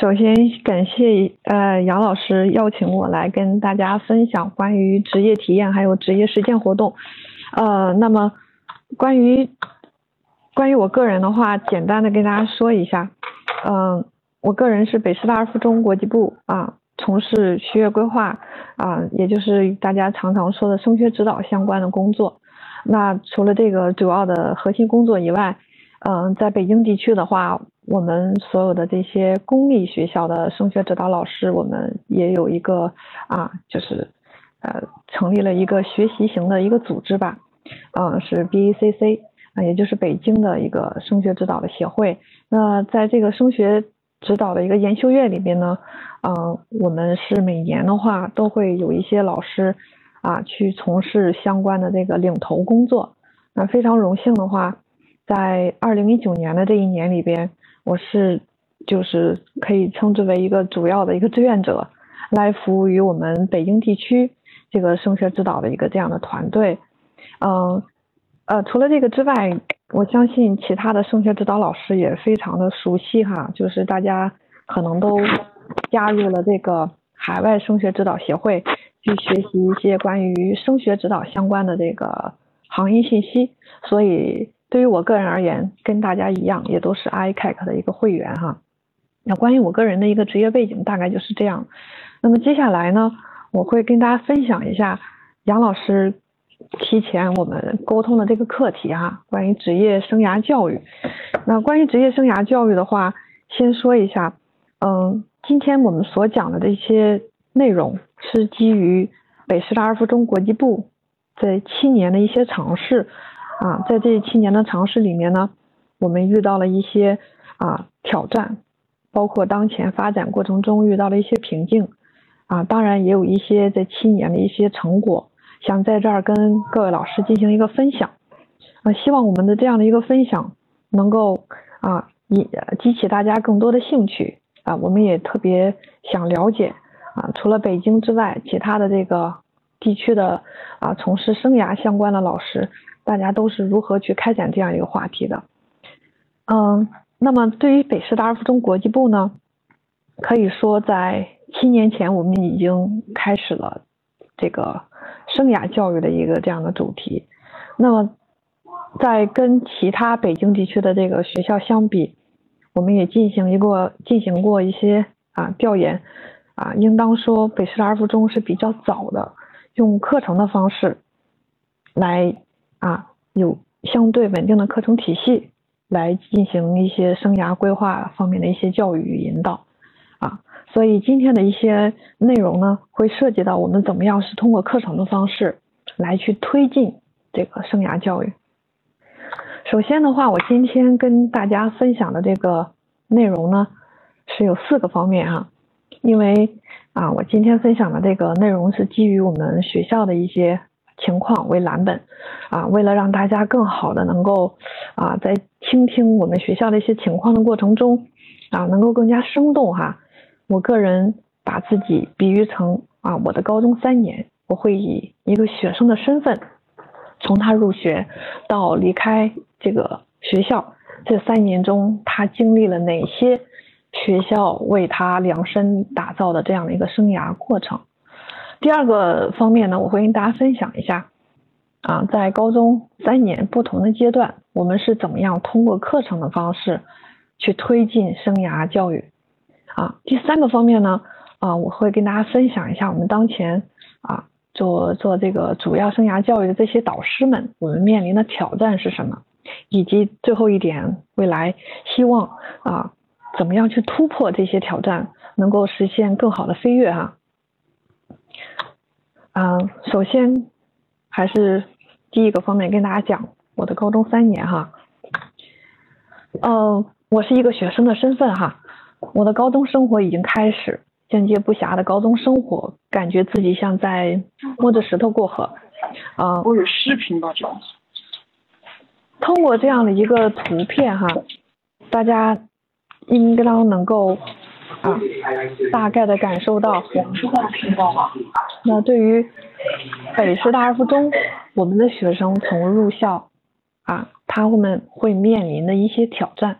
首先感谢呃杨老师邀请我来跟大家分享关于职业体验还有职业实践活动。呃，那么关于关于我个人的话，简单的跟大家说一下。嗯，我个人是北师大附中国际部啊，从事学业规划啊，也就是大家常常说的升学指导相关的工作。那除了这个主要的核心工作以外，嗯，在北京地区的话，我们所有的这些公立学校的升学指导老师，我们也有一个啊，就是呃，成立了一个学习型的一个组织吧，嗯，是 BACC 啊，也就是北京的一个升学指导的协会。那在这个升学指导的一个研修院里边呢，嗯，我们是每年的话都会有一些老师啊去从事相关的这个领头工作。那非常荣幸的话。在二零一九年的这一年里边，我是就是可以称之为一个主要的一个志愿者，来服务于我们北京地区这个升学指导的一个这样的团队。嗯，呃，除了这个之外，我相信其他的升学指导老师也非常的熟悉哈，就是大家可能都加入了这个海外升学指导协会，去学习一些关于升学指导相关的这个行业信息，所以。对于我个人而言，跟大家一样，也都是 ICAC 的一个会员哈。那关于我个人的一个职业背景，大概就是这样。那么接下来呢，我会跟大家分享一下杨老师提前我们沟通的这个课题哈，关于职业生涯教育。那关于职业生涯教育的话，先说一下，嗯，今天我们所讲的这些内容是基于北师大二附中国际部这七年的一些尝试。啊，在这七年的尝试里面呢，我们遇到了一些啊挑战，包括当前发展过程中遇到了一些瓶颈，啊，当然也有一些这七年的一些成果，想在这儿跟各位老师进行一个分享，啊，希望我们的这样的一个分享能够啊引激起大家更多的兴趣，啊，我们也特别想了解啊，除了北京之外，其他的这个地区的啊从事生涯相关的老师。大家都是如何去开展这样一个话题的？嗯，那么对于北师大二附中国际部呢，可以说在七年前我们已经开始了这个生涯教育的一个这样的主题。那么在跟其他北京地区的这个学校相比，我们也进行一个进行过一些啊调研啊，应当说北师大二附中是比较早的用课程的方式来。啊，有相对稳定的课程体系来进行一些生涯规划方面的一些教育与引导啊，所以今天的一些内容呢，会涉及到我们怎么样是通过课程的方式来去推进这个生涯教育。首先的话，我今天跟大家分享的这个内容呢，是有四个方面哈，因为啊，我今天分享的这个内容是基于我们学校的一些。情况为蓝本，啊，为了让大家更好的能够啊，在倾听我们学校的一些情况的过程中，啊，能够更加生动哈。我个人把自己比喻成啊，我的高中三年，我会以一个学生的身份，从他入学到离开这个学校这三年中，他经历了哪些学校为他量身打造的这样的一个生涯过程。第二个方面呢，我会跟大家分享一下，啊，在高中三年不同的阶段，我们是怎么样通过课程的方式去推进生涯教育，啊，第三个方面呢，啊，我会跟大家分享一下我们当前啊做做这个主要生涯教育的这些导师们，我们面临的挑战是什么，以及最后一点，未来希望啊怎么样去突破这些挑战，能够实现更好的飞跃哈。嗯，首先还是第一个方面跟大家讲我的高中三年哈。嗯，我是一个学生的身份哈，我的高中生活已经开始，间接不暇的高中生活，感觉自己像在摸着石头过河。啊，我有视频吧，这样。通过这样的一个图片哈，大家应当能够。啊，大概的感受到。那对于北师大二附中，我们的学生从入校啊，他们会面临的一些挑战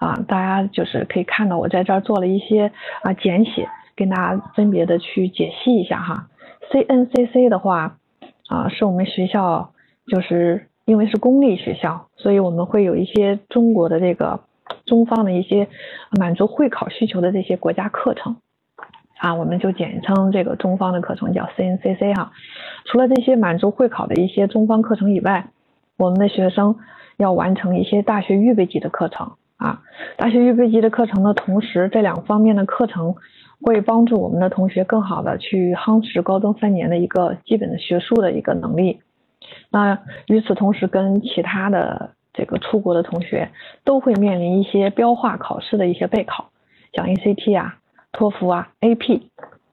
啊，大家就是可以看到我在这儿做了一些啊简写，跟大家分别的去解析一下哈。CNCC 的话啊，是我们学校就是因为是公立学校，所以我们会有一些中国的这个中方的一些满足会考需求的这些国家课程啊，我们就简称这个中方的课程叫 CNCC 哈。除了这些满足会考的一些中方课程以外，我们的学生要完成一些大学预备级的课程啊。大学预备级的课程的同时，这两方面的课程会帮助我们的同学更好的去夯实高中三年的一个基本的学术的一个能力。那与此同时，跟其他的这个出国的同学都会面临一些标化考试的一些备考，像 ACT 啊、托福啊、AP，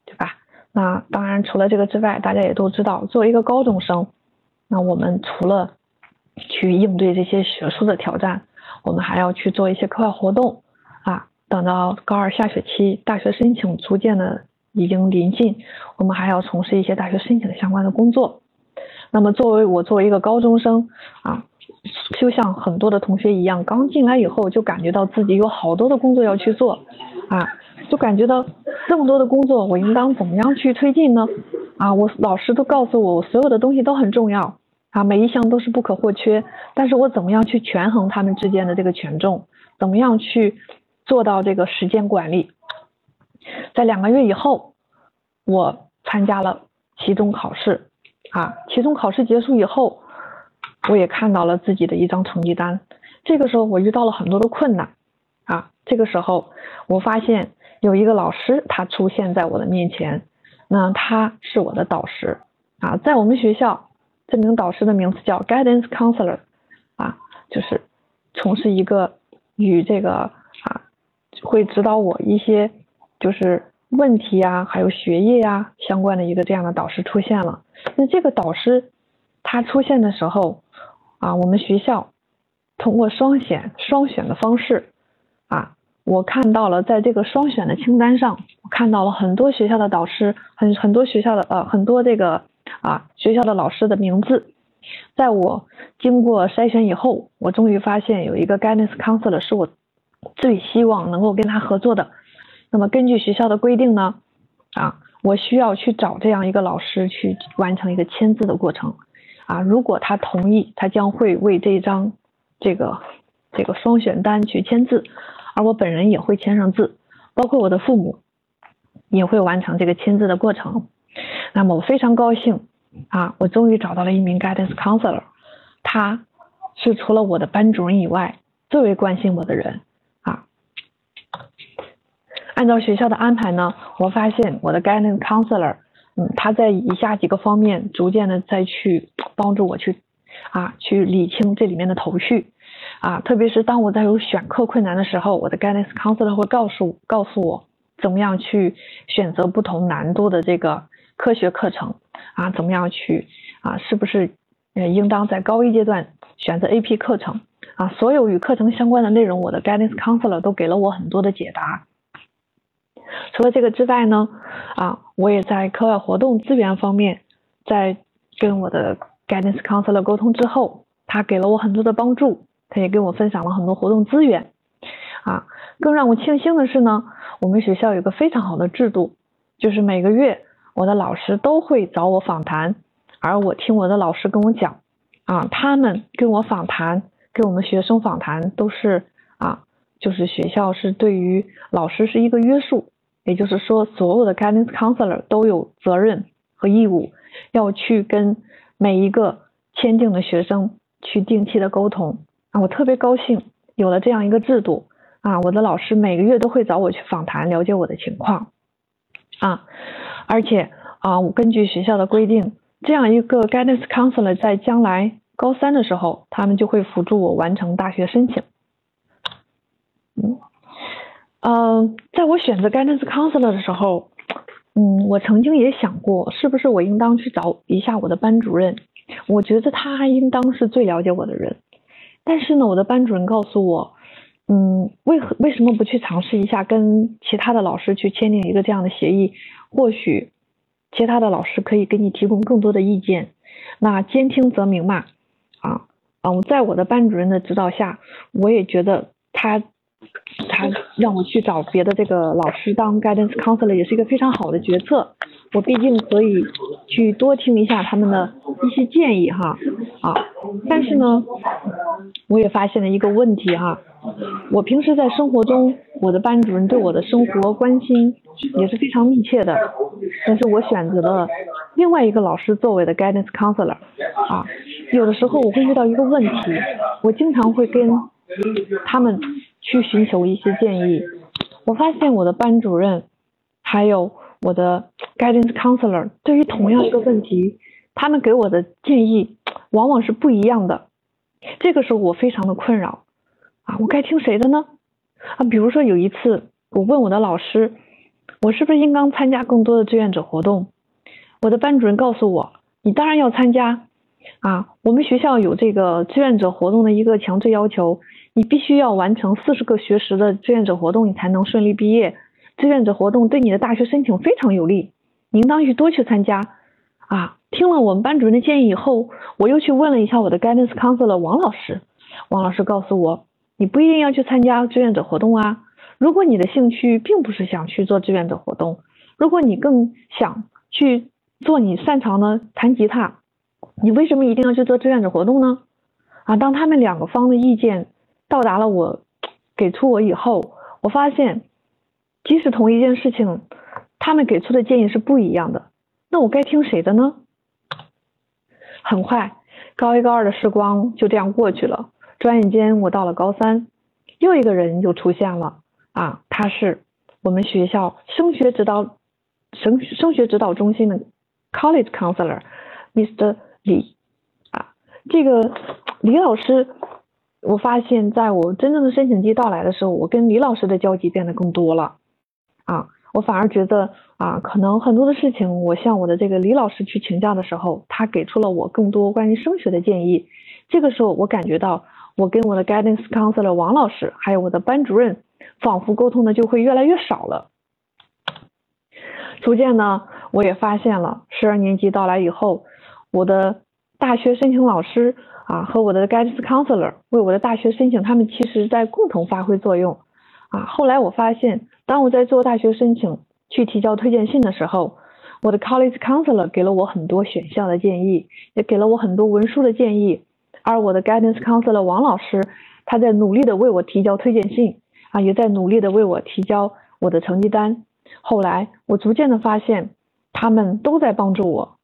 对吧？那当然，除了这个之外，大家也都知道，作为一个高中生，那我们除了去应对这些学术的挑战，我们还要去做一些课外活动啊。等到高二下学期，大学申请逐渐的已经临近，我们还要从事一些大学申请相关的工作。那么，作为我作为一个高中生啊，就像很多的同学一样，刚进来以后就感觉到自己有好多的工作要去做啊，就感觉到这么多的工作，我应当怎么样去推进呢？啊，我老师都告诉我，我所有的东西都很重要。啊，每一项都是不可或缺，但是我怎么样去权衡他们之间的这个权重？怎么样去做到这个时间管理？在两个月以后，我参加了期中考试，啊，期中考试结束以后，我也看到了自己的一张成绩单。这个时候我遇到了很多的困难，啊，这个时候我发现有一个老师他出现在我的面前，那他是我的导师，啊，在我们学校。这名导师的名字叫 Guidance Counselor，啊，就是从事一个与这个啊会指导我一些就是问题啊，还有学业呀相关的一个这样的导师出现了。那这个导师他出现的时候啊，我们学校通过双选双选的方式，我看到了在这个双选的清单上，我看到了很多学校的导师，很很多学校的呃很多这个。啊，学校的老师的名字，在我经过筛选以后，我终于发现有一个 guidance counselor 是我最希望能够跟他合作的。那么根据学校的规定呢，啊，我需要去找这样一个老师去完成一个签字的过程。啊，如果他同意，他将会为这张这个这个双选单去签字，而我本人也会签上字，包括我的父母也会完成这个签字的过程。那么我非常高兴啊，我终于找到了一名 guidance counselor，他是除了我的班主任以外最为关心我的人啊。按照学校的安排呢，我发现我的 guidance counselor，嗯，他在以下几个方面逐渐的再去帮助我去啊，去理清这里面的头绪啊，特别是当我在有选课困难的时候，我的 guidance counselor 会告诉告诉我怎么样去选择不同难度的这个。科学课程啊，怎么样去啊？是不是呃，应当在高一阶段选择 AP 课程啊？所有与课程相关的内容，我的 guidance counselor 都给了我很多的解答。除了这个之外呢，啊，我也在课外活动资源方面，在跟我的 guidance counselor 沟通之后，他给了我很多的帮助，他也跟我分享了很多活动资源。啊，更让我庆幸的是呢，我们学校有个非常好的制度，就是每个月。我的老师都会找我访谈，而我听我的老师跟我讲，啊，他们跟我访谈，跟我们学生访谈都是啊，就是学校是对于老师是一个约束，也就是说，所有的 guidance counselor 都有责任和义务要去跟每一个签订的学生去定期的沟通啊，我特别高兴有了这样一个制度啊，我的老师每个月都会找我去访谈，了解我的情况啊。而且啊，我根据学校的规定，这样一个 guidance counselor 在将来高三的时候，他们就会辅助我完成大学申请。嗯，呃，在我选择 guidance counselor 的时候，嗯，我曾经也想过，是不是我应当去找一下我的班主任？我觉得他应当是最了解我的人。但是呢，我的班主任告诉我，嗯，为何为什么不去尝试一下跟其他的老师去签订一个这样的协议？或许其他的老师可以给你提供更多的意见。那兼听则明嘛，啊，嗯，在我的班主任的指导下，我也觉得他他让我去找别的这个老师当 guidance counselor 也是一个非常好的决策。我毕竟可以去多听一下他们的一些建议哈啊，但是呢，我也发现了一个问题哈，我平时在生活中，我的班主任对我的生活关心也是非常密切的，但是我选择了另外一个老师作为的 guidance counselor 啊，有的时候我会遇到一个问题，我经常会跟他们去寻求一些建议，我发现我的班主任还有。我的 guidance counselor 对于同样一个问题，他们给我的建议往往是不一样的。这个时候我非常的困扰啊，我该听谁的呢？啊，比如说有一次我问我的老师，我是不是应当参加更多的志愿者活动？我的班主任告诉我，你当然要参加啊，我们学校有这个志愿者活动的一个强制要求，你必须要完成四十个学时的志愿者活动，你才能顺利毕业。志愿者活动对你的大学申请非常有利，应当去多去参加啊！听了我们班主任的建议以后，我又去问了一下我的 guidance counselor 王老师，王老师告诉我，你不一定要去参加志愿者活动啊。如果你的兴趣并不是想去做志愿者活动，如果你更想去做你擅长的弹吉他，你为什么一定要去做志愿者活动呢？啊，当他们两个方的意见到达了我给出我以后，我发现。即使同一件事情，他们给出的建议是不一样的，那我该听谁的呢？很快，高一高二的时光就这样过去了。转眼间，我到了高三，又一个人又出现了啊，他是我们学校升学指导升升学指导中心的 college counselor Mr. 李啊，这个李老师，我发现在我真正的申请季到来的时候，我跟李老师的交集变得更多了。啊，我反而觉得啊，可能很多的事情，我向我的这个李老师去请教的时候，他给出了我更多关于升学的建议。这个时候，我感觉到我跟我的 guidance counselor 王老师，还有我的班主任，仿佛沟通的就会越来越少了。逐渐呢，我也发现了，十二年级到来以后，我的大学申请老师啊和我的 guidance counselor 为我的大学申请，他们其实在共同发挥作用。啊，后来我发现，当我在做大学申请去提交推荐信的时候，我的 college counselor 给了我很多选校的建议，也给了我很多文书的建议，而我的 guidance counselor 王老师，他在努力的为我提交推荐信，啊，也在努力的为我提交我的成绩单。后来我逐渐的发现，他们都在帮助我。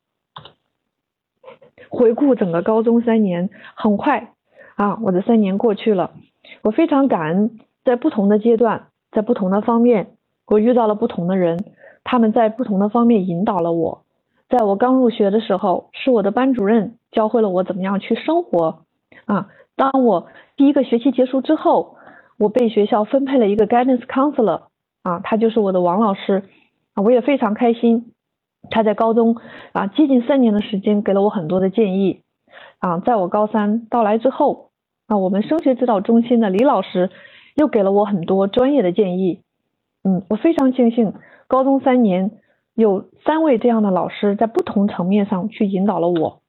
回顾整个高中三年，很快啊，我的三年过去了，我非常感恩。在不同的阶段，在不同的方面，我遇到了不同的人，他们在不同的方面引导了我。在我刚入学的时候，是我的班主任教会了我怎么样去生活。啊，当我第一个学期结束之后，我被学校分配了一个 guidance counselor，啊，他就是我的王老师，啊，我也非常开心。他在高中啊接近三年的时间给了我很多的建议。啊，在我高三到来之后，啊，我们升学指导中心的李老师。又给了我很多专业的建议，嗯，我非常庆幸高中三年有三位这样的老师在不同层面上去引导了我。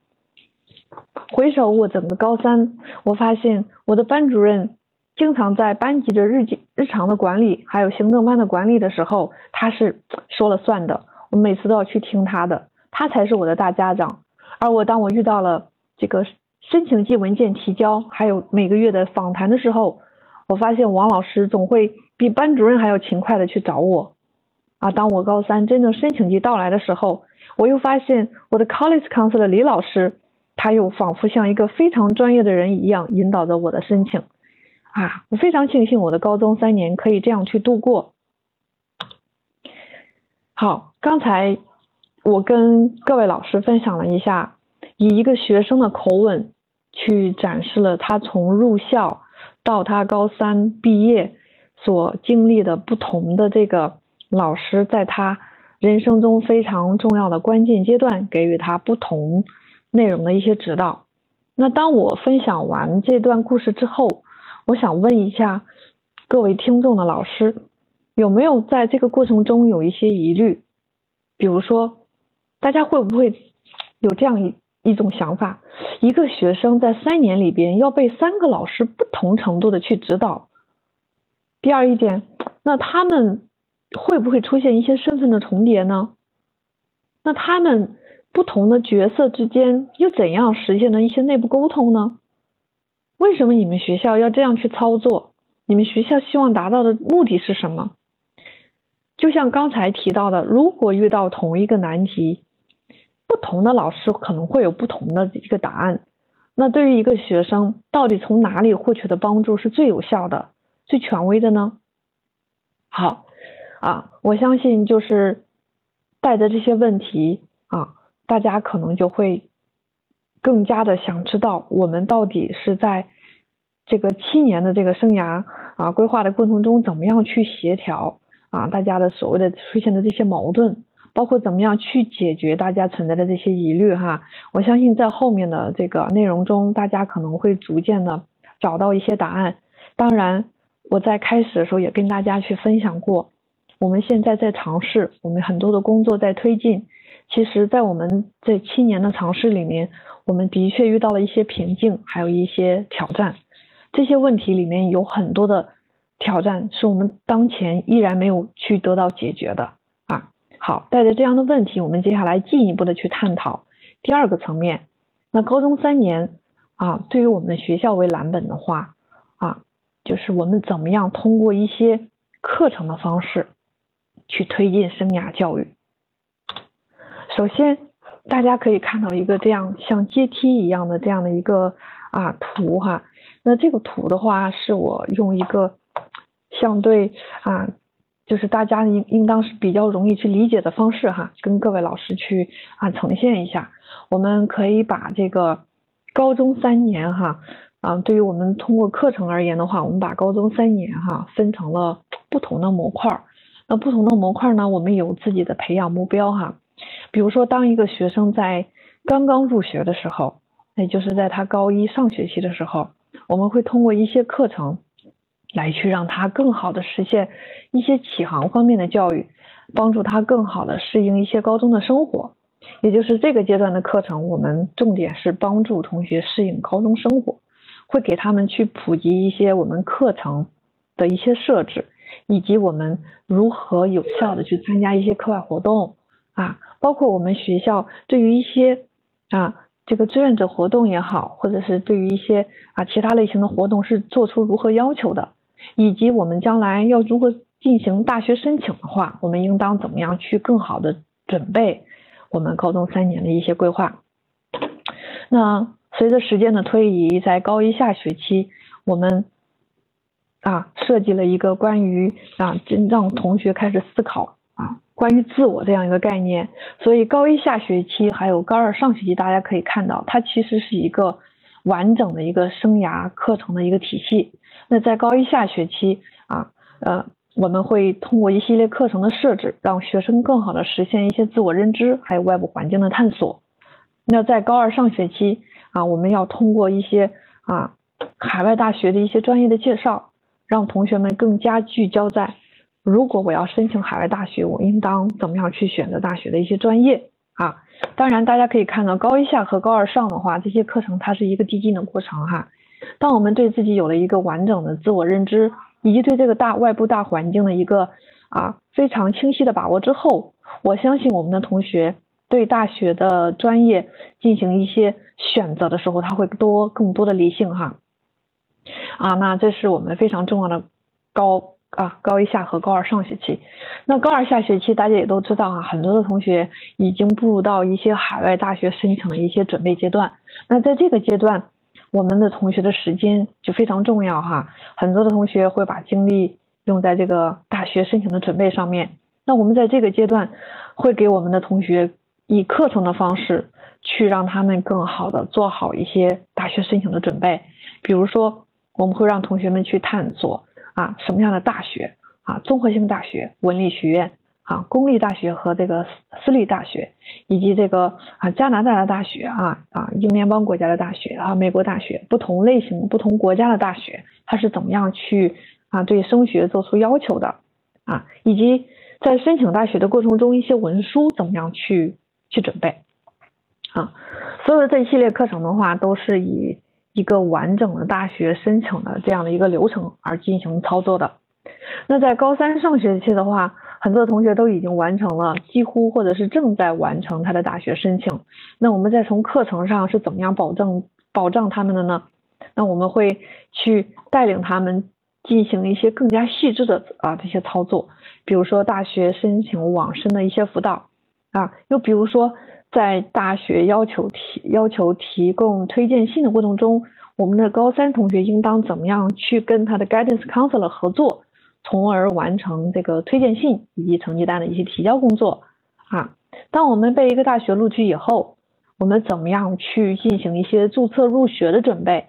回首我整个高三，我发现我的班主任经常在班级的日记、日常的管理，还有行政班的管理的时候，他是说了算的，我每次都要去听他的，他才是我的大家长。而我当我遇到了这个申请季文件提交，还有每个月的访谈的时候，我发现王老师总会比班主任还要勤快的去找我，啊，当我高三真正申请季到来的时候，我又发现我的 college counselor 李老师，他又仿佛像一个非常专业的人一样引导着我的申请，啊，我非常庆幸我的高中三年可以这样去度过。好，刚才我跟各位老师分享了一下，以一个学生的口吻去展示了他从入校。到他高三毕业所经历的不同的这个老师，在他人生中非常重要的关键阶段，给予他不同内容的一些指导。那当我分享完这段故事之后，我想问一下各位听众的老师，有没有在这个过程中有一些疑虑？比如说，大家会不会有这样一一？种想法，一个学生在三年里边要被三个老师不同程度的去指导，第二一点，那他们会不会出现一些身份的重叠呢？那他们不同的角色之间又怎样实现了一些内部沟通呢？为什么你们学校要这样去操作？你们学校希望达到的目的是什么？就像刚才提到的，如果遇到同一个难题，不同的老师可能会有不同的一个答案。那对于一个学生，到底从哪里获取的帮助是最有效的、最权威的呢？好，啊，我相信就是带着这些问题啊，大家可能就会更加的想知道，我们到底是在这个七年的这个生涯啊规划的过程中，怎么样去协调。啊，大家的所谓的出现的这些矛盾，包括怎么样去解决大家存在的这些疑虑哈，我相信在后面的这个内容中，大家可能会逐渐的找到一些答案。当然，我在开始的时候也跟大家去分享过，我们现在在尝试，我们很多的工作在推进。其实，在我们这七年的尝试里面，我们的确遇到了一些瓶颈，还有一些挑战。这些问题里面有很多的。挑战是我们当前依然没有去得到解决的。好，带着这样的问题，我们接下来进一步的去探讨第二个层面。那高中三年啊，对于我们学校为蓝本的话啊，就是我们怎么样通过一些课程的方式去推进生涯教育。首先，大家可以看到一个这样像阶梯一样的这样的一个啊图哈。那这个图的话，是我用一个。相对啊，就是大家应应当是比较容易去理解的方式哈，跟各位老师去啊呈现一下。我们可以把这个高中三年哈啊，对于我们通过课程而言的话，我们把高中三年哈分成了不同的模块儿。那不同的模块呢，我们有自己的培养目标哈。比如说，当一个学生在刚刚入学的时候，也就是在他高一上学期的时候，我们会通过一些课程。来去让他更好的实现一些启航方面的教育，帮助他更好的适应一些高中的生活。也就是这个阶段的课程，我们重点是帮助同学适应高中生活，会给他们去普及一些我们课程的一些设置，以及我们如何有效的去参加一些课外活动啊，包括我们学校对于一些啊。这个志愿者活动也好，或者是对于一些啊其他类型的活动是做出如何要求的，以及我们将来要如何进行大学申请的话，我们应当怎么样去更好的准备我们高中三年的一些规划。那随着时间的推移，在高一下学期，我们啊设计了一个关于啊真让同学开始思考啊。关于自我这样一个概念，所以高一下学期还有高二上学期，大家可以看到，它其实是一个完整的一个生涯课程的一个体系。那在高一下学期啊，呃，我们会通过一系列课程的设置，让学生更好的实现一些自我认知，还有外部环境的探索。那在高二上学期啊，我们要通过一些啊海外大学的一些专业的介绍，让同学们更加聚焦在。如果我要申请海外大学，我应当怎么样去选择大学的一些专业啊？当然，大家可以看到高一下和高二上的话，这些课程它是一个递进的过程哈。当我们对自己有了一个完整的自我认知，以及对这个大外部大环境的一个啊非常清晰的把握之后，我相信我们的同学对大学的专业进行一些选择的时候，他会多更多的理性哈。啊，那这是我们非常重要的高。啊，高一下和高二上学期，那高二下学期大家也都知道啊，很多的同学已经步入到一些海外大学申请的一些准备阶段。那在这个阶段，我们的同学的时间就非常重要哈。很多的同学会把精力用在这个大学申请的准备上面。那我们在这个阶段会给我们的同学以课程的方式去让他们更好的做好一些大学申请的准备。比如说，我们会让同学们去探索。啊，什么样的大学啊？综合性大学、文理学院啊，公立大学和这个私立大学，以及这个啊加拿大的大学啊啊英联邦国家的大学啊美国大学，不同类型、不同国家的大学，它是怎么样去啊对升学做出要求的啊？以及在申请大学的过程中，一些文书怎么样去去准备啊？所有的这一系列课程的话，都是以。一个完整的大学申请的这样的一个流程而进行操作的那在高三上学期的话，很多同学都已经完成了，几乎或者是正在完成他的大学申请。那我们再从课程上是怎么样保证保障他们的呢？那我们会去带领他们进行一些更加细致的啊这些操作，比如说大学申请网申的一些辅导啊，又比如说在大学要求提要求提供推荐信的过程中，我们的高三同学应当怎么样去跟他的 guidance counselor 合作？从而完成这个推荐信以及成绩单的一些提交工作啊。当我们被一个大学录取以后，我们怎么样去进行一些注册入学的准备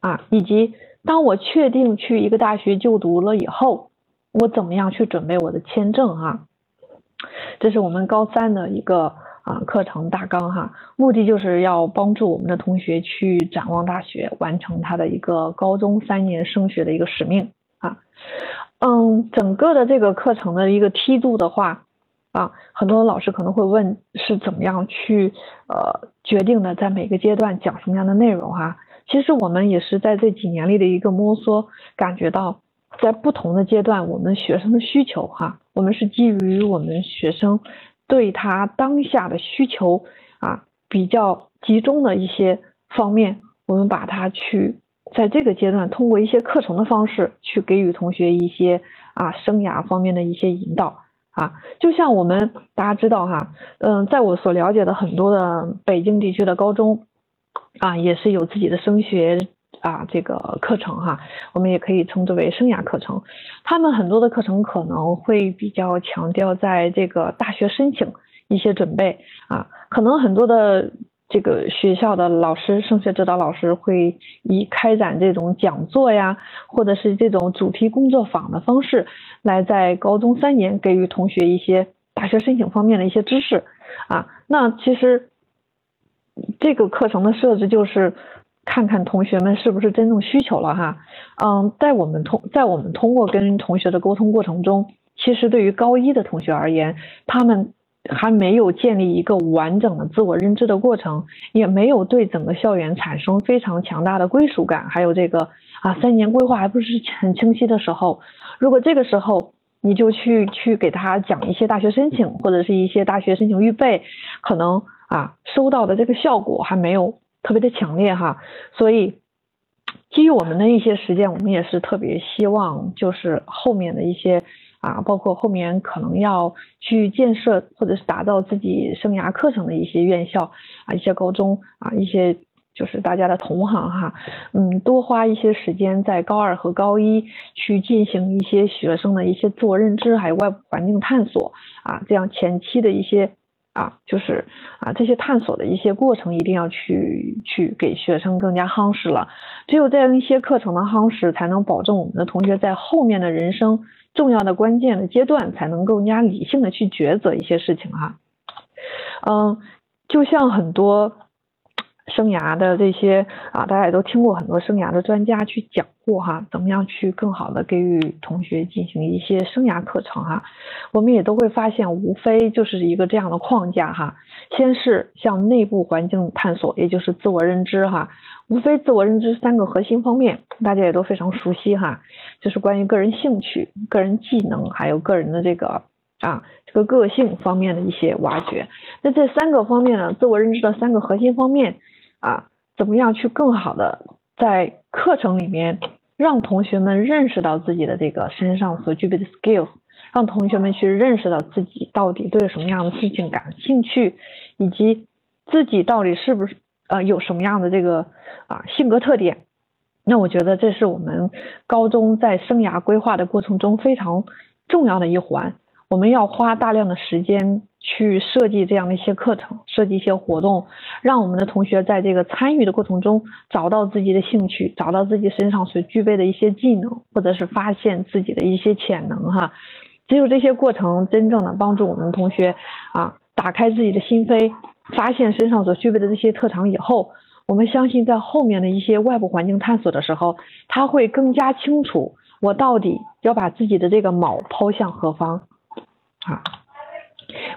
啊？以及当我确定去一个大学就读了以后，我怎么样去准备我的签证啊？这是我们高三的一个啊课程大纲哈，目的就是要帮助我们的同学去展望大学，完成他的一个高中三年升学的一个使命啊。嗯，整个的这个课程的一个梯度的话，啊，很多老师可能会问是怎么样去呃决定的，在每个阶段讲什么样的内容哈。其实我们也是在这几年里的一个摸索，感觉到在不同的阶段，我们学生的需求哈，我们是基于我们学生对他当下的需求啊比较集中的一些方面，我们把它去。在这个阶段，通过一些课程的方式去给予同学一些啊生涯方面的一些引导啊，就像我们大家知道哈，嗯，在我所了解的很多的北京地区的高中啊，也是有自己的升学啊这个课程哈，我们也可以称之为生涯课程。他们很多的课程可能会比较强调在这个大学申请一些准备啊，可能很多的。这个学校的老师、升学指导老师会以开展这种讲座呀，或者是这种主题工作坊的方式，来在高中三年给予同学一些大学申请方面的一些知识啊。那其实这个课程的设置就是看看同学们是不是真正需求了哈。嗯，在我们通在我们通过跟同学的沟通过程中，其实对于高一的同学而言，他们。还没有建立一个完整的自我认知的过程，也没有对整个校园产生非常强大的归属感，还有这个啊三年规划还不是很清晰的时候，如果这个时候你就去去给他讲一些大学申请或者是一些大学申请预备，可能啊收到的这个效果还没有特别的强烈哈，所以基于我们的一些实践，我们也是特别希望就是后面的一些。啊，包括后面可能要去建设或者是打造自己生涯课程的一些院校啊，一些高中啊，一些就是大家的同行哈，嗯，多花一些时间在高二和高一去进行一些学生的一些自我认知，还有外部环境探索啊，这样前期的一些啊，就是啊这些探索的一些过程，一定要去去给学生更加夯实了。只有这样一些课程的夯实，才能保证我们的同学在后面的人生。重要的关键的阶段才能更加理性的去抉择一些事情哈，嗯，就像很多生涯的这些啊，大家也都听过很多生涯的专家去讲过哈，怎么样去更好的给予同学进行一些生涯课程哈，我们也都会发现，无非就是一个这样的框架哈，先是向内部环境探索，也就是自我认知哈。无非自我认知三个核心方面，大家也都非常熟悉哈，就是关于个人兴趣、个人技能，还有个人的这个啊这个个性方面的一些挖掘。那这三个方面呢，自我认知的三个核心方面啊，怎么样去更好的在课程里面让同学们认识到自己的这个身上所具备的 skill，让同学们去认识到自己到底对什么样的事情感兴趣，以及自己到底是不是。呃，有什么样的这个啊性格特点？那我觉得这是我们高中在生涯规划的过程中非常重要的一环。我们要花大量的时间去设计这样的一些课程，设计一些活动，让我们的同学在这个参与的过程中找到自己的兴趣，找到自己身上所具备的一些技能，或者是发现自己的一些潜能哈。只有这些过程真正的帮助我们同学啊，打开自己的心扉。发现身上所具备的这些特长以后，我们相信在后面的一些外部环境探索的时候，他会更加清楚我到底要把自己的这个锚抛向何方啊。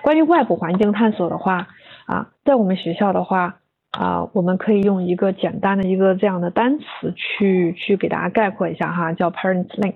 关于外部环境探索的话啊，在我们学校的话啊，我们可以用一个简单的一个这样的单词去去给大家概括一下哈，叫 parent link。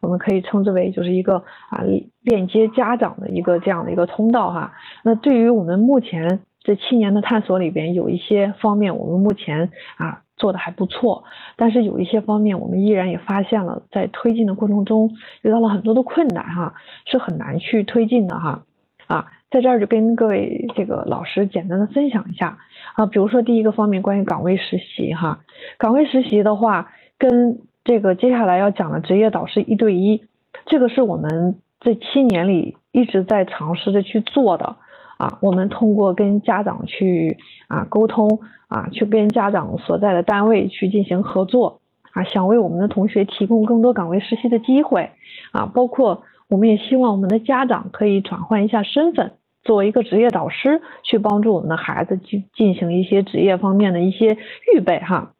我们可以称之为就是一个啊链接家长的一个这样的一个通道哈。那对于我们目前这七年的探索里边，有一些方面我们目前啊做的还不错，但是有一些方面我们依然也发现了，在推进的过程中遇到了很多的困难哈，是很难去推进的哈啊。在这儿就跟各位这个老师简单的分享一下啊，比如说第一个方面关于岗位实习哈，岗位实习的话，跟这个接下来要讲的职业导师一对一，这个是我们这七年里一直在尝试着去做的啊，我们通过跟家长去啊沟通啊，去跟家长所在的单位去进行合作啊，想为我们的同学提供更多岗位实习的机会啊，包括我们也希望我们的家长可以转换一下身份。作为一个职业导师，去帮助我们的孩子去进行一些职业方面的一些预备哈。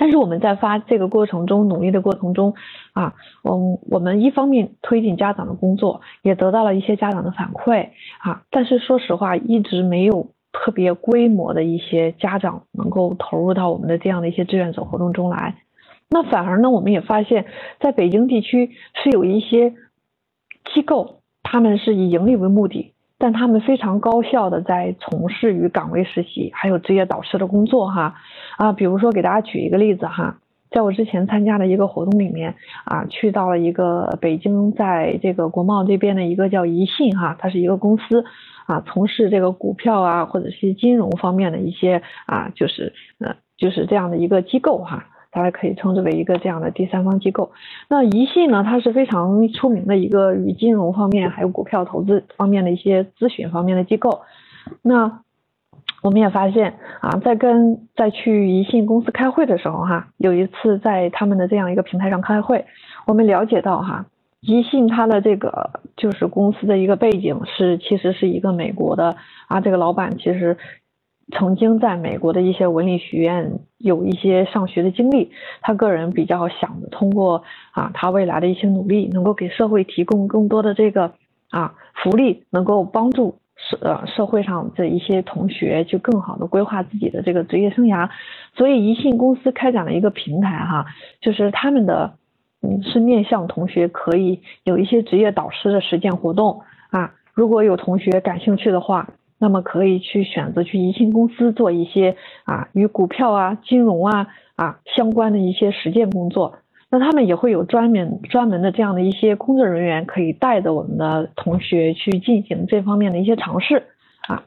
但是我们在发这个过程中，努力的过程中啊，嗯，我们一方面推进家长的工作，也得到了一些家长的反馈啊。但是说实话，一直没有特别规模的一些家长能够投入到我们的这样的一些志愿者活动中来。那反而呢，我们也发现，在北京地区是有一些机构，他们是以盈利为目的。但他们非常高效的在从事与岗位实习，还有职业导师的工作哈啊，比如说给大家举一个例子哈，在我之前参加的一个活动里面啊，去到了一个北京在这个国贸这边的一个叫宜信哈，它是一个公司啊，从事这个股票啊或者是金融方面的一些啊，就是呃就是这样的一个机构哈。大家可以称之为一个这样的第三方机构。那宜信呢，它是非常出名的一个与金融方面还有股票投资方面的一些咨询方面的机构。那我们也发现啊，在跟在去宜信公司开会的时候哈，有一次在他们的这样一个平台上开会，我们了解到哈，宜信它的这个就是公司的一个背景是其实是一个美国的啊，这个老板其实。曾经在美国的一些文理学院有一些上学的经历，他个人比较想通过啊，他未来的一些努力，能够给社会提供更多的这个啊福利，能够帮助社呃社会上的一些同学去更好的规划自己的这个职业生涯。所以宜信公司开展了一个平台哈，就是他们的嗯是面向同学可以有一些职业导师的实践活动啊，如果有同学感兴趣的话。那么可以去选择去宜信公司做一些啊与股票啊金融啊啊相关的一些实践工作，那他们也会有专门专门的这样的一些工作人员可以带着我们的同学去进行这方面的一些尝试啊，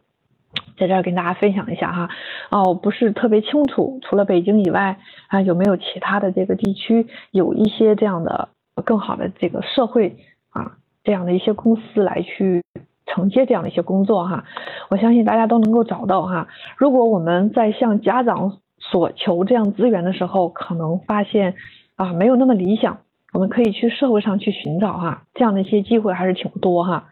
在这儿跟大家分享一下哈哦不是特别清楚，除了北京以外啊有没有其他的这个地区有一些这样的更好的这个社会啊这样的一些公司来去。承接这样的一些工作哈，我相信大家都能够找到哈。如果我们在向家长索求这样资源的时候，可能发现啊没有那么理想，我们可以去社会上去寻找哈，这样的一些机会还是挺多哈。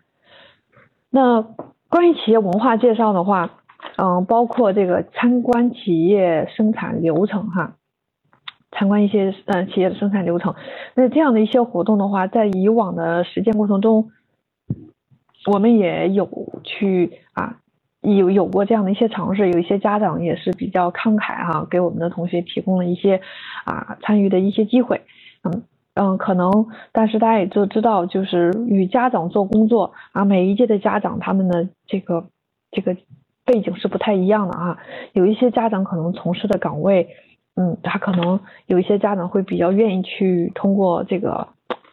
那关于企业文化介绍的话，嗯，包括这个参观企业生产流程哈，参观一些嗯企业的生产流程，那这样的一些活动的话，在以往的实践过程中。我们也有去啊，有有过这样的一些尝试，有一些家长也是比较慷慨哈，给我们的同学提供了一些啊参与的一些机会，嗯嗯，可能，但是大家也都知道，就是与家长做工作啊，每一届的家长他们的这个这个背景是不太一样的啊，有一些家长可能从事的岗位，嗯，他可能有一些家长会比较愿意去通过这个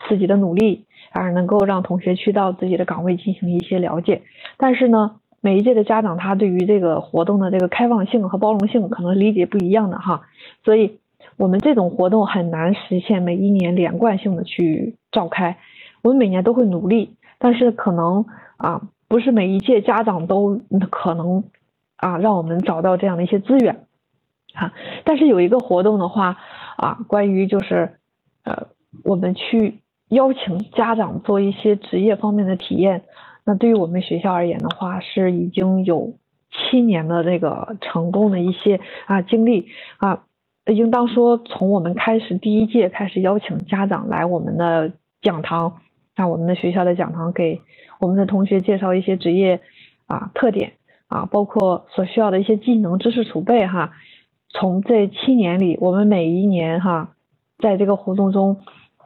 自己的努力。而能够让同学去到自己的岗位进行一些了解，但是呢，每一届的家长他对于这个活动的这个开放性和包容性可能理解不一样的哈，所以我们这种活动很难实现每一年连贯性的去召开，我们每年都会努力，但是可能啊不是每一届家长都可能啊让我们找到这样的一些资源啊，但是有一个活动的话啊，关于就是呃我们去。邀请家长做一些职业方面的体验，那对于我们学校而言的话，是已经有七年的这个成功的一些啊经历啊，应当说从我们开始第一届开始邀请家长来我们的讲堂，啊我们的学校的讲堂给我们的同学介绍一些职业啊特点啊，包括所需要的一些技能知识储备哈，从这七年里，我们每一年哈，在这个活动中。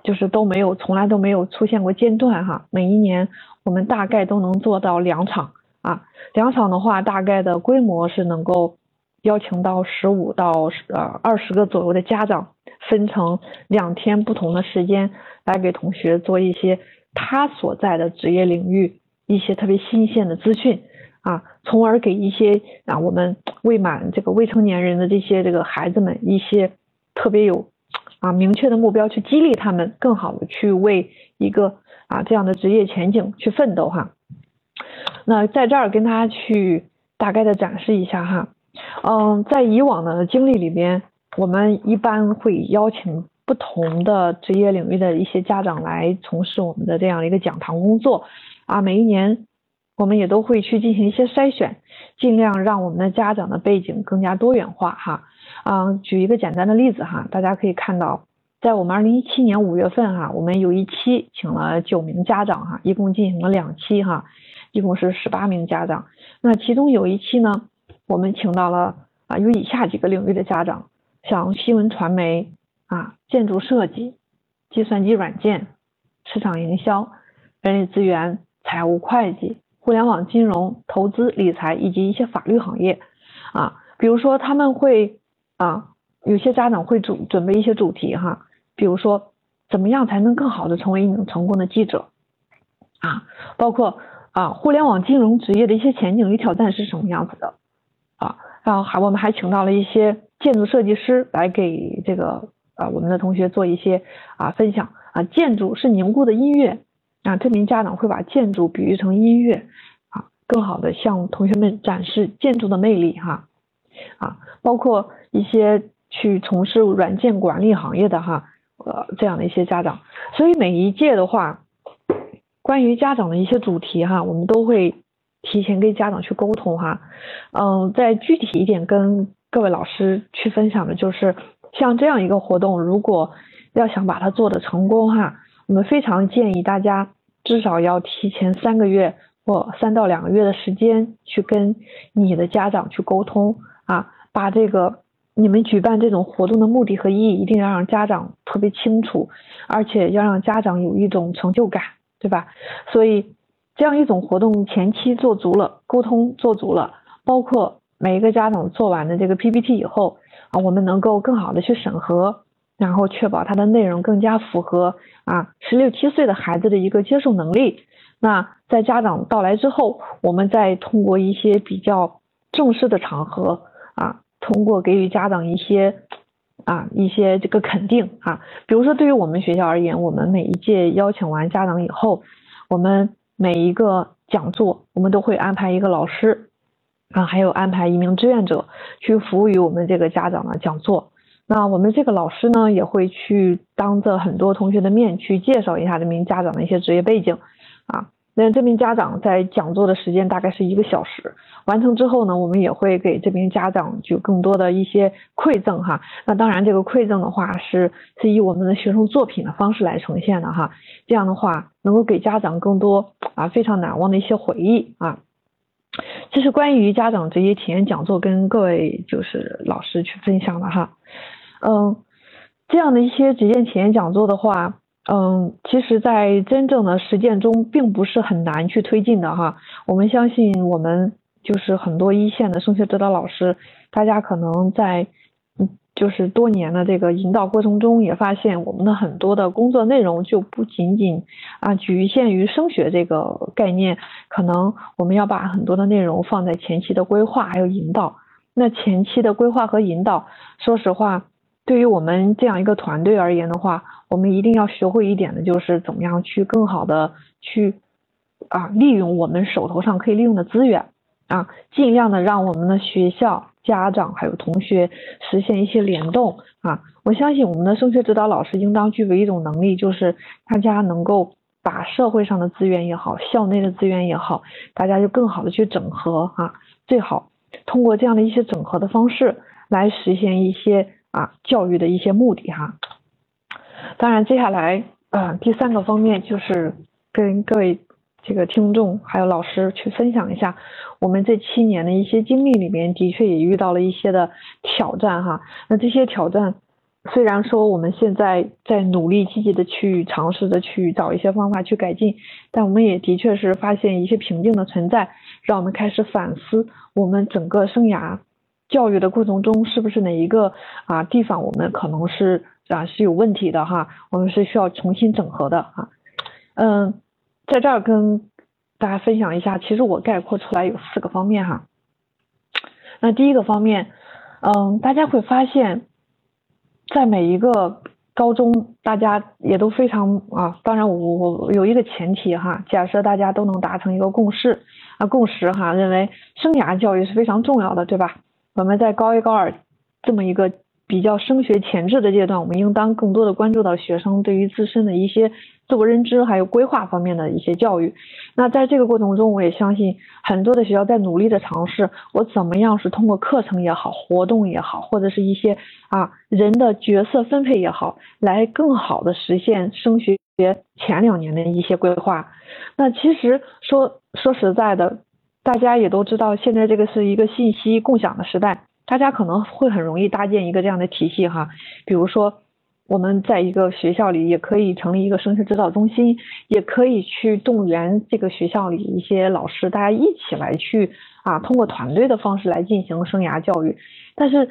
就是都没有，从来都没有出现过间断哈。每一年我们大概都能做到两场啊，两场的话大概的规模是能够邀请到十五到呃二十个左右的家长，分成两天不同的时间来给同学做一些他所在的职业领域一些特别新鲜的资讯啊，从而给一些啊我们未满这个未成年人的这些这个孩子们一些特别有。啊，明确的目标去激励他们，更好的去为一个啊这样的职业前景去奋斗哈。那在这儿跟大家去大概的展示一下哈，嗯，在以往的经历里边，我们一般会邀请不同的职业领域的一些家长来从事我们的这样一个讲堂工作啊。每一年我们也都会去进行一些筛选，尽量让我们的家长的背景更加多元化哈。啊，举一个简单的例子哈，大家可以看到，在我们二零一七年五月份哈，我们有一期请了九名家长哈，一共进行了两期哈，一共是十八名家长。那其中有一期呢，我们请到了啊有以下几个领域的家长，像新闻传媒啊、建筑设计、计算机软件、市场营销、人力资源、财务会计、互联网金融、投资理财以及一些法律行业啊，比如说他们会。啊，有些家长会准准备一些主题哈，比如说怎么样才能更好的成为一名成功的记者。啊，包括啊互联网金融职业的一些前景与挑战是什么样子的。啊，然后还我们还请到了一些建筑设计师来给这个啊我们的同学做一些啊分享。啊，建筑是凝固的音乐啊，这名家长会把建筑比喻成音乐啊，更好的向同学们展示建筑的魅力哈，啊包括。一些去从事软件管理行业的哈，呃，这样的一些家长，所以每一届的话，关于家长的一些主题哈，我们都会提前跟家长去沟通哈，嗯，再具体一点跟各位老师去分享的就是，像这样一个活动，如果要想把它做的成功哈，我们非常建议大家至少要提前三个月或三到两个月的时间去跟你的家长去沟通啊，把这个。你们举办这种活动的目的和意义，一定要让家长特别清楚，而且要让家长有一种成就感，对吧？所以这样一种活动前期做足了，沟通做足了，包括每一个家长做完的这个 PPT 以后啊，我们能够更好的去审核，然后确保它的内容更加符合啊十六七岁的孩子的一个接受能力。那在家长到来之后，我们再通过一些比较正式的场合啊。通过给予家长一些啊一些这个肯定啊，比如说对于我们学校而言，我们每一届邀请完家长以后，我们每一个讲座，我们都会安排一个老师啊，还有安排一名志愿者去服务于我们这个家长的讲座。那我们这个老师呢，也会去当着很多同学的面去介绍一下这名家长的一些职业背景啊。那这名家长在讲座的时间大概是一个小时，完成之后呢，我们也会给这名家长就更多的一些馈赠哈。那当然，这个馈赠的话是是以我们的学生作品的方式来呈现的哈。这样的话，能够给家长更多啊非常难忘的一些回忆啊。这是关于家长职业体验讲座跟各位就是老师去分享的哈。嗯，这样的一些职业体验讲座的话。嗯，其实，在真正的实践中，并不是很难去推进的哈。我们相信，我们就是很多一线的升学指导老师，大家可能在嗯，就是多年的这个引导过程中，也发现我们的很多的工作内容就不仅仅啊局限于升学这个概念，可能我们要把很多的内容放在前期的规划还有引导。那前期的规划和引导，说实话。对于我们这样一个团队而言的话，我们一定要学会一点的，就是怎么样去更好的去啊利用我们手头上可以利用的资源啊，尽量的让我们的学校、家长还有同学实现一些联动啊。我相信我们的升学指导老师应当具备一种能力，就是大家能够把社会上的资源也好，校内的资源也好，大家就更好的去整合啊，最好通过这样的一些整合的方式来实现一些。啊，教育的一些目的哈。当然，接下来啊，第三个方面就是跟各位这个听众还有老师去分享一下我们这七年的一些经历里面，的确也遇到了一些的挑战哈。那这些挑战虽然说我们现在在努力积极的去尝试着去找一些方法去改进，但我们也的确是发现一些瓶颈的存在，让我们开始反思我们整个生涯教育的过程中是不是哪一个啊地方我们可能是啊是有问题的哈，我们是需要重新整合的啊。嗯，在这儿跟大家分享一下，其实我概括出来有四个方面哈。那第一个方面，嗯，大家会发现。在每一个高中，大家也都非常啊，当然我我有一个前提哈，假设大家都能达成一个共识啊共识哈，认为生涯教育是非常重要的，对吧？我们在高一高二这么一个。比较升学前置的阶段，我们应当更多的关注到学生对于自身的一些自我认知还有规划方面的一些教育。那在这个过程中，我也相信很多的学校在努力的尝试，我怎么样是通过课程也好，活动也好，或者是一些啊人的角色分配也好，来更好的实现升学前两年的一些规划。那其实说说实在的，大家也都知道，现在这个是一个信息共享的时代。大家可能会很容易搭建一个这样的体系哈，比如说我们在一个学校里也可以成立一个升学指导中心，也可以去动员这个学校里一些老师，大家一起来去啊，通过团队的方式来进行生涯教育。但是，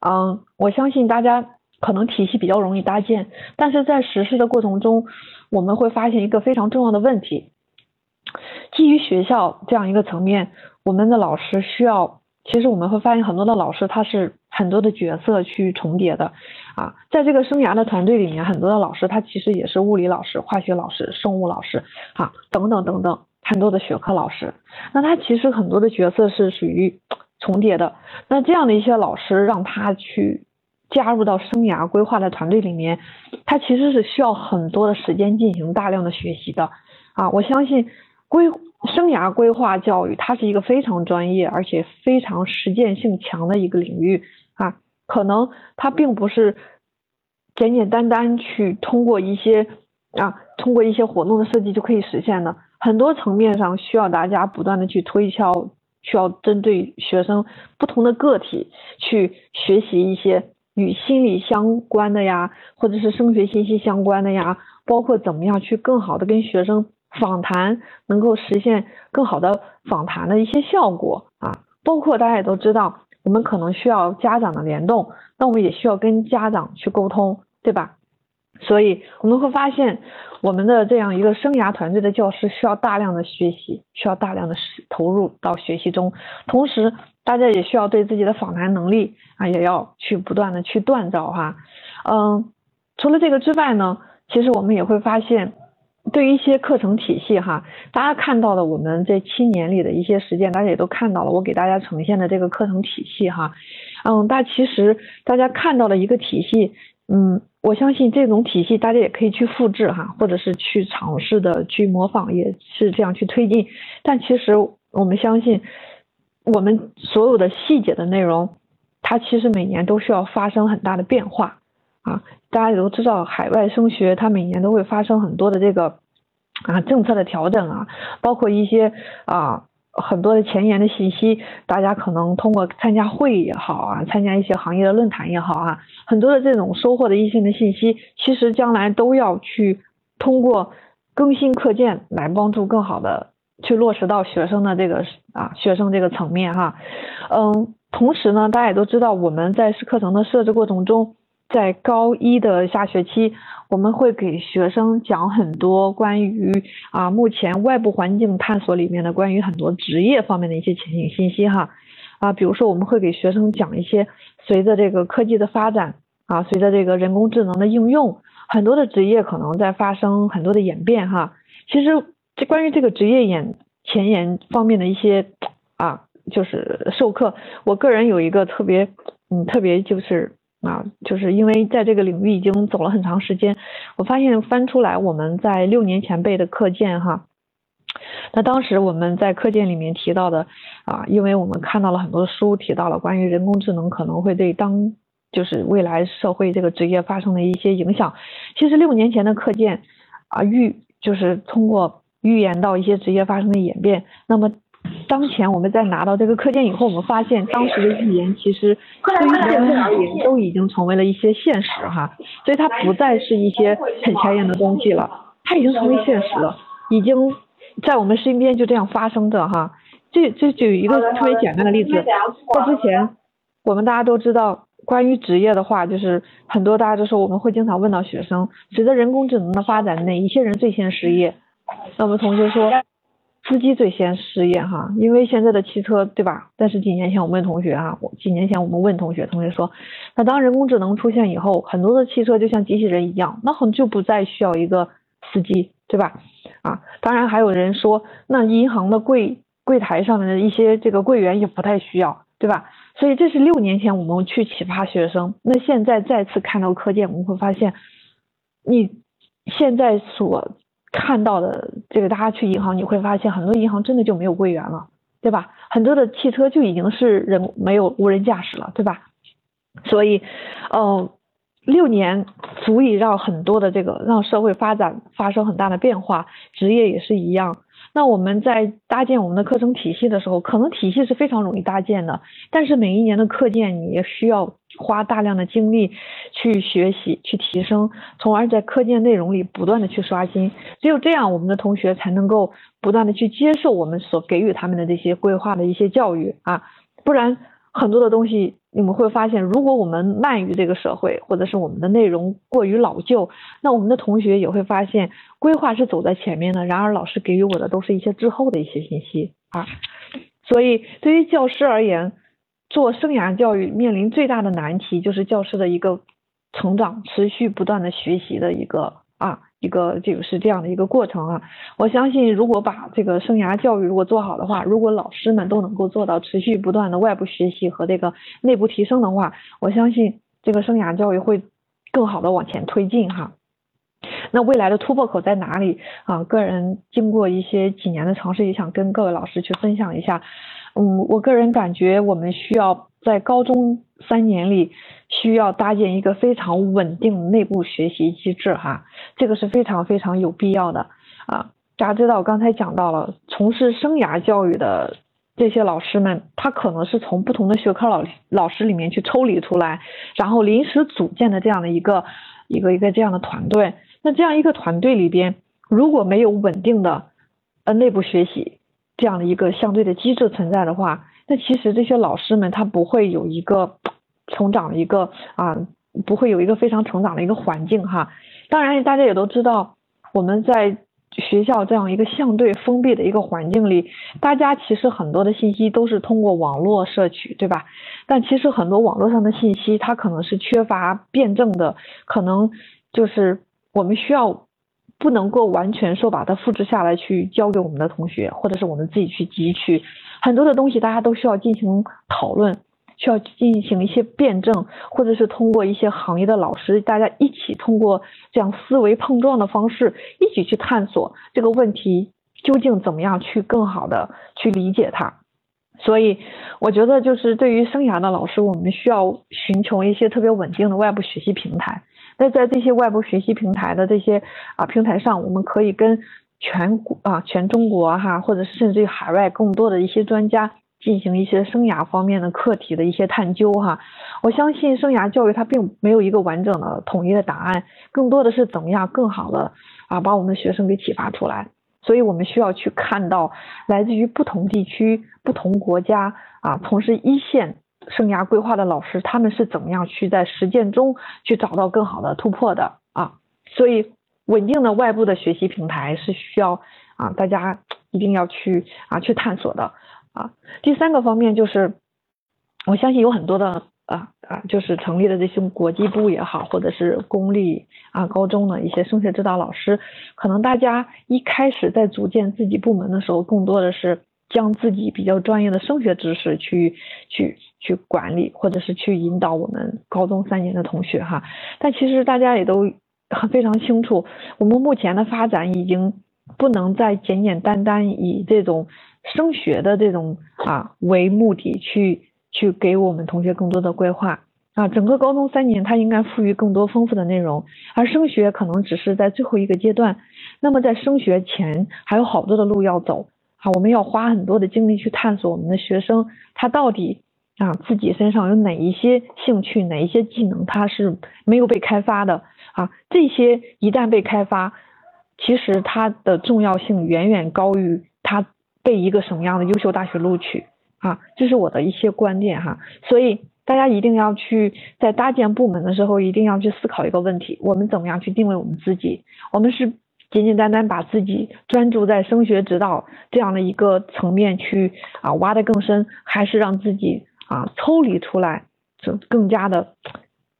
嗯，我相信大家可能体系比较容易搭建，但是在实施的过程中，我们会发现一个非常重要的问题，基于学校这样一个层面，我们的老师需要。其实我们会发现很多的老师他是很多的角色去重叠的，啊，在这个生涯的团队里面，很多的老师他其实也是物理老师、化学老师、生物老师，啊，等等等等很多的学科老师。那他其实很多的角色是属于重叠的。那这样的一些老师让他去加入到生涯规划的团队里面，他其实是需要很多的时间进行大量的学习的，啊，我相信规。生涯规划教育，它是一个非常专业而且非常实践性强的一个领域啊，可能它并不是简简单单去通过一些啊，通过一些活动的设计就可以实现的，很多层面上需要大家不断的去推敲，需要针对学生不同的个体去学习一些与心理相关的呀，或者是升学信息相关的呀，包括怎么样去更好的跟学生。访谈能够实现更好的访谈的一些效果啊，包括大家也都知道，我们可能需要家长的联动，那我们也需要跟家长去沟通，对吧？所以我们会发现，我们的这样一个生涯团队的教师需要大量的学习，需要大量的投入到学习中，同时大家也需要对自己的访谈能力啊，也要去不断的去锻造哈。嗯，除了这个之外呢，其实我们也会发现。对于一些课程体系哈，大家看到了我们这七年里的一些实践，大家也都看到了。我给大家呈现的这个课程体系哈，嗯，但其实大家看到了一个体系，嗯，我相信这种体系大家也可以去复制哈，或者是去尝试的去模仿，也是这样去推进。但其实我们相信，我们所有的细节的内容，它其实每年都需要发生很大的变化。啊，大家也都知道，海外升学它每年都会发生很多的这个啊政策的调整啊，包括一些啊很多的前沿的信息，大家可能通过参加会议也好啊，参加一些行业的论坛也好啊，很多的这种收获的一些的信息，其实将来都要去通过更新课件来帮助更好的去落实到学生的这个啊学生这个层面哈，嗯，同时呢，大家也都知道我们在课程的设置过程中。在高一的下学期，我们会给学生讲很多关于啊目前外部环境探索里面的关于很多职业方面的一些前景信息哈啊，比如说我们会给学生讲一些随着这个科技的发展啊，随着这个人工智能的应用，很多的职业可能在发生很多的演变哈。其实这关于这个职业演前沿方面的一些啊，就是授课，我个人有一个特别嗯特别就是。啊，就是因为在这个领域已经走了很长时间，我发现翻出来我们在六年前背的课件哈，那当时我们在课件里面提到的啊，因为我们看到了很多书提到了关于人工智能可能会对当就是未来社会这个职业发生的一些影响，其实六年前的课件啊预就是通过预言到一些职业发生的演变，那么当前我们在拿到这个课件以后，我们发现当时的预言其实对于现在而言都已经成为了一些现实哈，所以它不再是一些很前沿的东西了，它已经成为现实了，已经在我们身边就这样发生着哈。这这举一个特别简单的例子，在之前我们大家都知道。关于职业的话，就是很多大家都说我们会经常问到学生，随着人工智能的发展，哪一些人最先失业？那我们同学说，司机最先失业哈，因为现在的汽车对吧？但是几年前我们问同学啊，我，几年前我们问同学，同学说，那当人工智能出现以后，很多的汽车就像机器人一样，那很就不再需要一个司机对吧？啊，当然还有人说，那银行的柜柜台上面的一些这个柜员也不太需要。对吧？所以这是六年前我们去启发学生。那现在再次看到课件，我们会发现，你现在所看到的这个，大家去银行，你会发现很多银行真的就没有柜员了，对吧？很多的汽车就已经是人没有无人驾驶了，对吧？所以，嗯，六年足以让很多的这个让社会发展发生很大的变化，职业也是一样。那我们在搭建我们的课程体系的时候，可能体系是非常容易搭建的，但是每一年的课件你也需要花大量的精力去学习、去提升，从而在课件内容里不断的去刷新。只有这样，我们的同学才能够不断的去接受我们所给予他们的这些规划的一些教育啊，不然。很多的东西，你们会发现，如果我们慢于这个社会，或者是我们的内容过于老旧，那我们的同学也会发现，规划是走在前面的，然而老师给予我的都是一些滞后的一些信息啊。所以，对于教师而言，做生涯教育面临最大的难题，就是教师的一个成长，持续不断的学习的一个啊。一个就是这样的一个过程啊，我相信如果把这个生涯教育如果做好的话，如果老师们都能够做到持续不断的外部学习和这个内部提升的话，我相信这个生涯教育会更好的往前推进哈。那未来的突破口在哪里啊？个人经过一些几年的尝试，也想跟各位老师去分享一下。嗯，我个人感觉我们需要在高中三年里需要搭建一个非常稳定内部学习机制哈，这个是非常非常有必要的啊。大家知道，刚才讲到了从事生涯教育的这些老师们，他可能是从不同的学科老老师里面去抽离出来，然后临时组建的这样的一个一个一个这样的团队。那这样一个团队里边，如果没有稳定的呃内部学习，这样的一个相对的机制存在的话，那其实这些老师们他不会有一个成长的一个啊，不会有一个非常成长的一个环境哈。当然，大家也都知道，我们在学校这样一个相对封闭的一个环境里，大家其实很多的信息都是通过网络摄取，对吧？但其实很多网络上的信息，它可能是缺乏辩证的，可能就是我们需要。不能够完全说把它复制下来去教给我们的同学，或者是我们自己去汲取很多的东西，大家都需要进行讨论，需要进行一些辩证，或者是通过一些行业的老师，大家一起通过这样思维碰撞的方式，一起去探索这个问题究竟怎么样去更好的去理解它。所以我觉得就是对于生涯的老师，我们需要寻求一些特别稳定的外部学习平台。那在这些外部学习平台的这些啊平台上，我们可以跟全国啊全中国哈，或者是甚至于海外更多的一些专家进行一些生涯方面的课题的一些探究哈。我相信生涯教育它并没有一个完整的统一的答案，更多的是怎么样更好的啊把我们的学生给启发出来。所以我们需要去看到来自于不同地区、不同国家啊从事一线。生涯规划的老师，他们是怎么样去在实践中去找到更好的突破的啊？所以，稳定的外部的学习平台是需要啊，大家一定要去啊去探索的啊。第三个方面就是，我相信有很多的啊啊，就是成立的这些国际部也好，或者是公立啊高中的一些升学指导老师，可能大家一开始在组建自己部门的时候，更多的是。将自己比较专业的升学知识去去去管理，或者是去引导我们高中三年的同学哈。但其实大家也都很非常清楚，我们目前的发展已经不能再简简单单以这种升学的这种啊为目的去去给我们同学更多的规划啊。整个高中三年，它应该赋予更多丰富的内容，而升学可能只是在最后一个阶段。那么在升学前还有好多的路要走。啊，我们要花很多的精力去探索我们的学生他到底啊自己身上有哪一些兴趣，哪一些技能他是没有被开发的啊，这些一旦被开发，其实它的重要性远远高于他被一个什么样的优秀大学录取啊，这是我的一些观点哈，所以大家一定要去在搭建部门的时候，一定要去思考一个问题：我们怎么样去定位我们自己？我们是。简简单单把自己专注在升学指导这样的一个层面去啊挖得更深，还是让自己啊抽离出来，就更加的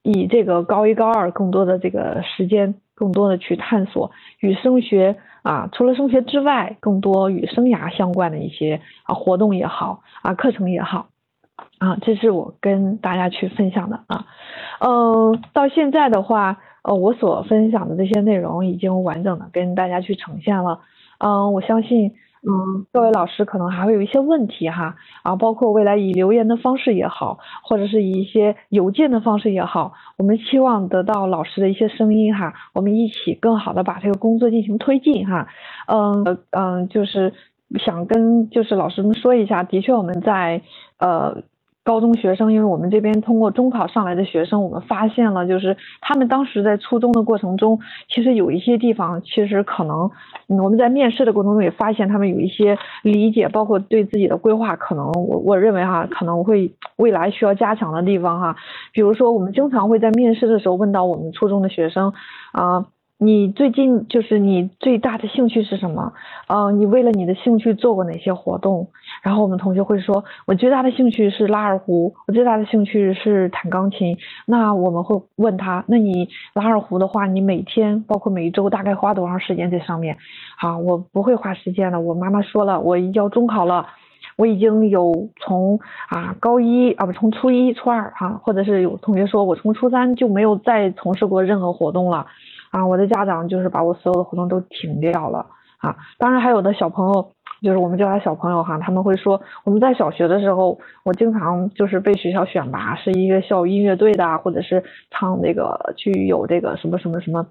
以这个高一高二更多的这个时间，更多的去探索与升学啊除了升学之外，更多与生涯相关的一些啊活动也好啊课程也好啊，这是我跟大家去分享的啊，嗯，到现在的话。呃，我所分享的这些内容已经完整的跟大家去呈现了，嗯，我相信，嗯，各位老师可能还会有一些问题哈，啊，包括未来以留言的方式也好，或者是以一些邮件的方式也好，我们希望得到老师的一些声音哈，我们一起更好的把这个工作进行推进哈，嗯嗯，就是想跟就是老师们说一下，的确我们在呃。高中学生，因为我们这边通过中考上来的学生，我们发现了，就是他们当时在初中的过程中，其实有一些地方，其实可能我们在面试的过程中也发现他们有一些理解，包括对自己的规划，可能我我认为哈，可能会未来需要加强的地方哈。比如说，我们经常会在面试的时候问到我们初中的学生啊。你最近就是你最大的兴趣是什么？呃，你为了你的兴趣做过哪些活动？然后我们同学会说，我最大的兴趣是拉二胡，我最大的兴趣是弹钢琴。那我们会问他，那你拉二胡的话，你每天包括每一周大概花多长时间在上面？啊，我不会花时间的。我妈妈说了，我要中考了，我已经有从啊高一啊不从初一初二哈，或者是有同学说我从初三就没有再从事过任何活动了。啊，我的家长就是把我所有的活动都停掉了啊！当然还有的小朋友，就是我们叫他小朋友哈，他们会说我们在小学的时候，我经常就是被学校选拔是一个校音乐队的，或者是唱那个去有这个什么什么什么。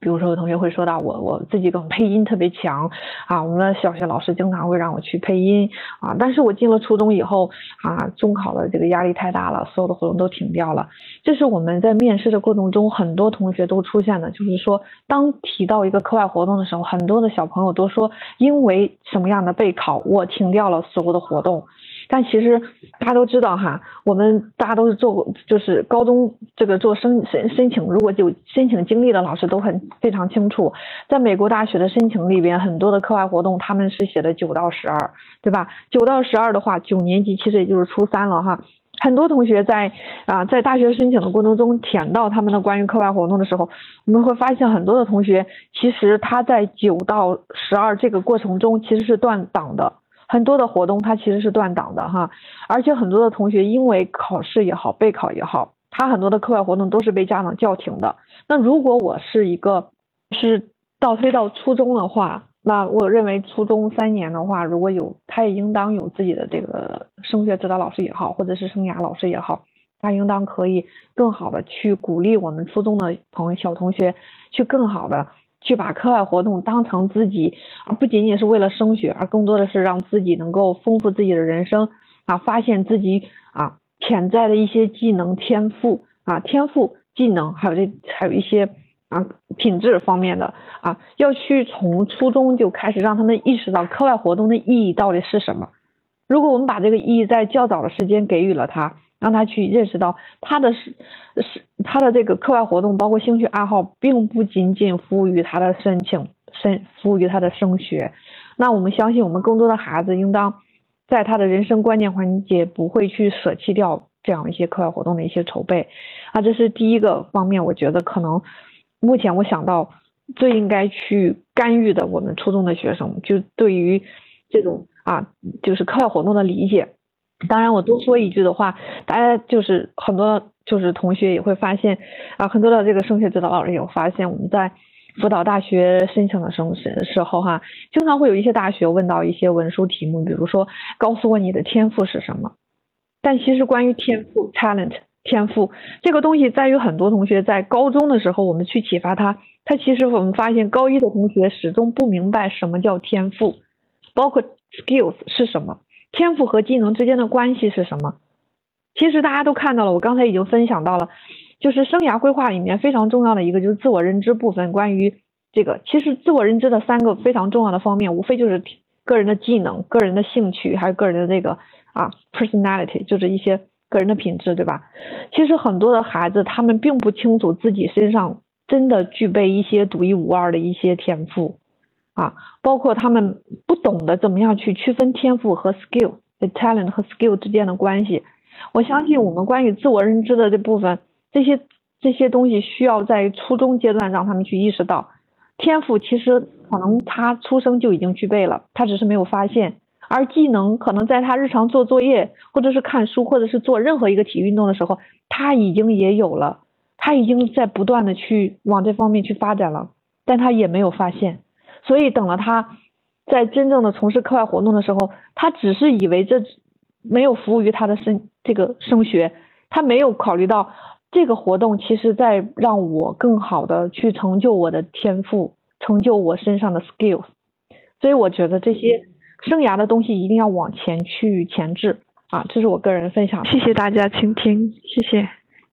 比如说，有同学会说到我，我自己可能配音特别强啊。我们的小学老师经常会让我去配音啊。但是我进了初中以后啊，中考的这个压力太大了，所有的活动都停掉了。这是我们在面试的过程中，很多同学都出现的，就是说，当提到一个课外活动的时候，很多的小朋友都说，因为什么样的备考，我停掉了所有的活动。但其实大家都知道哈，我们大家都是做过，就是高中这个做申申申请，如果有申请经历的老师都很非常清楚，在美国大学的申请里边，很多的课外活动他们是写的九到十二，对吧？九到十二的话，九年级其实也就是初三了哈。很多同学在啊在大学申请的过程中填到他们的关于课外活动的时候，我们会发现很多的同学其实他在九到十二这个过程中其实是断档的。很多的活动它其实是断档的哈，而且很多的同学因为考试也好，备考也好，他很多的课外活动都是被家长叫停的。那如果我是一个是倒推到初中的话，那我认为初中三年的话，如果有他也应当有自己的这个升学指导老师也好，或者是生涯老师也好，他应当可以更好的去鼓励我们初中的朋友小同学去更好的。去把课外活动当成自己，而不仅仅是为了升学，而更多的是让自己能够丰富自己的人生啊，发现自己啊潜在的一些技能、天赋啊、天赋、技能，还有这还有一些啊品质方面的啊，要去从初中就开始让他们意识到课外活动的意义到底是什么。如果我们把这个意义在较早的时间给予了他。让他去认识到他的是是他的这个课外活动，包括兴趣爱好，并不仅仅服务于他的申请申服务于他的升学。那我们相信，我们更多的孩子应当在他的人生关键环节不会去舍弃掉这样一些课外活动的一些筹备。啊，这是第一个方面，我觉得可能目前我想到最应该去干预的，我们初中的学生就对于这种啊就是课外活动的理解。当然，我多说一句的话，大家就是很多就是同学也会发现啊，很多的这个升学指导老师也会发现，我们在辅导大学申请的时时候哈，经常会有一些大学问到一些文书题目，比如说告诉我你的天赋是什么。但其实关于天赋 （talent） 天赋这个东西，在于很多同学在高中的时候，我们去启发他，他其实我们发现高一的同学始终不明白什么叫天赋。包括 skills 是什么？天赋和技能之间的关系是什么？其实大家都看到了，我刚才已经分享到了，就是生涯规划里面非常重要的一个就是自我认知部分。关于这个，其实自我认知的三个非常重要的方面，无非就是个人的技能、个人的兴趣，还有个人的这个啊 personality，就是一些个人的品质，对吧？其实很多的孩子他们并不清楚自己身上真的具备一些独一无二的一些天赋啊，包括他们不懂得怎么样去区分天赋和 skill，talent 和 skill 之间的关系。我相信我们关于自我认知的这部分，这些这些东西需要在初中阶段让他们去意识到，天赋其实可能他出生就已经具备了，他只是没有发现；而技能可能在他日常做作业，或者是看书，或者是做任何一个体育运动的时候，他已经也有了，他已经在不断的去往这方面去发展了，但他也没有发现。所以等了他在真正的从事课外活动的时候，他只是以为这。没有服务于他的升这个升学，他没有考虑到这个活动其实在让我更好的去成就我的天赋，成就我身上的 skills。所以我觉得这些生涯的东西一定要往前去前置啊，这是我个人分享。谢谢大家倾听，谢谢。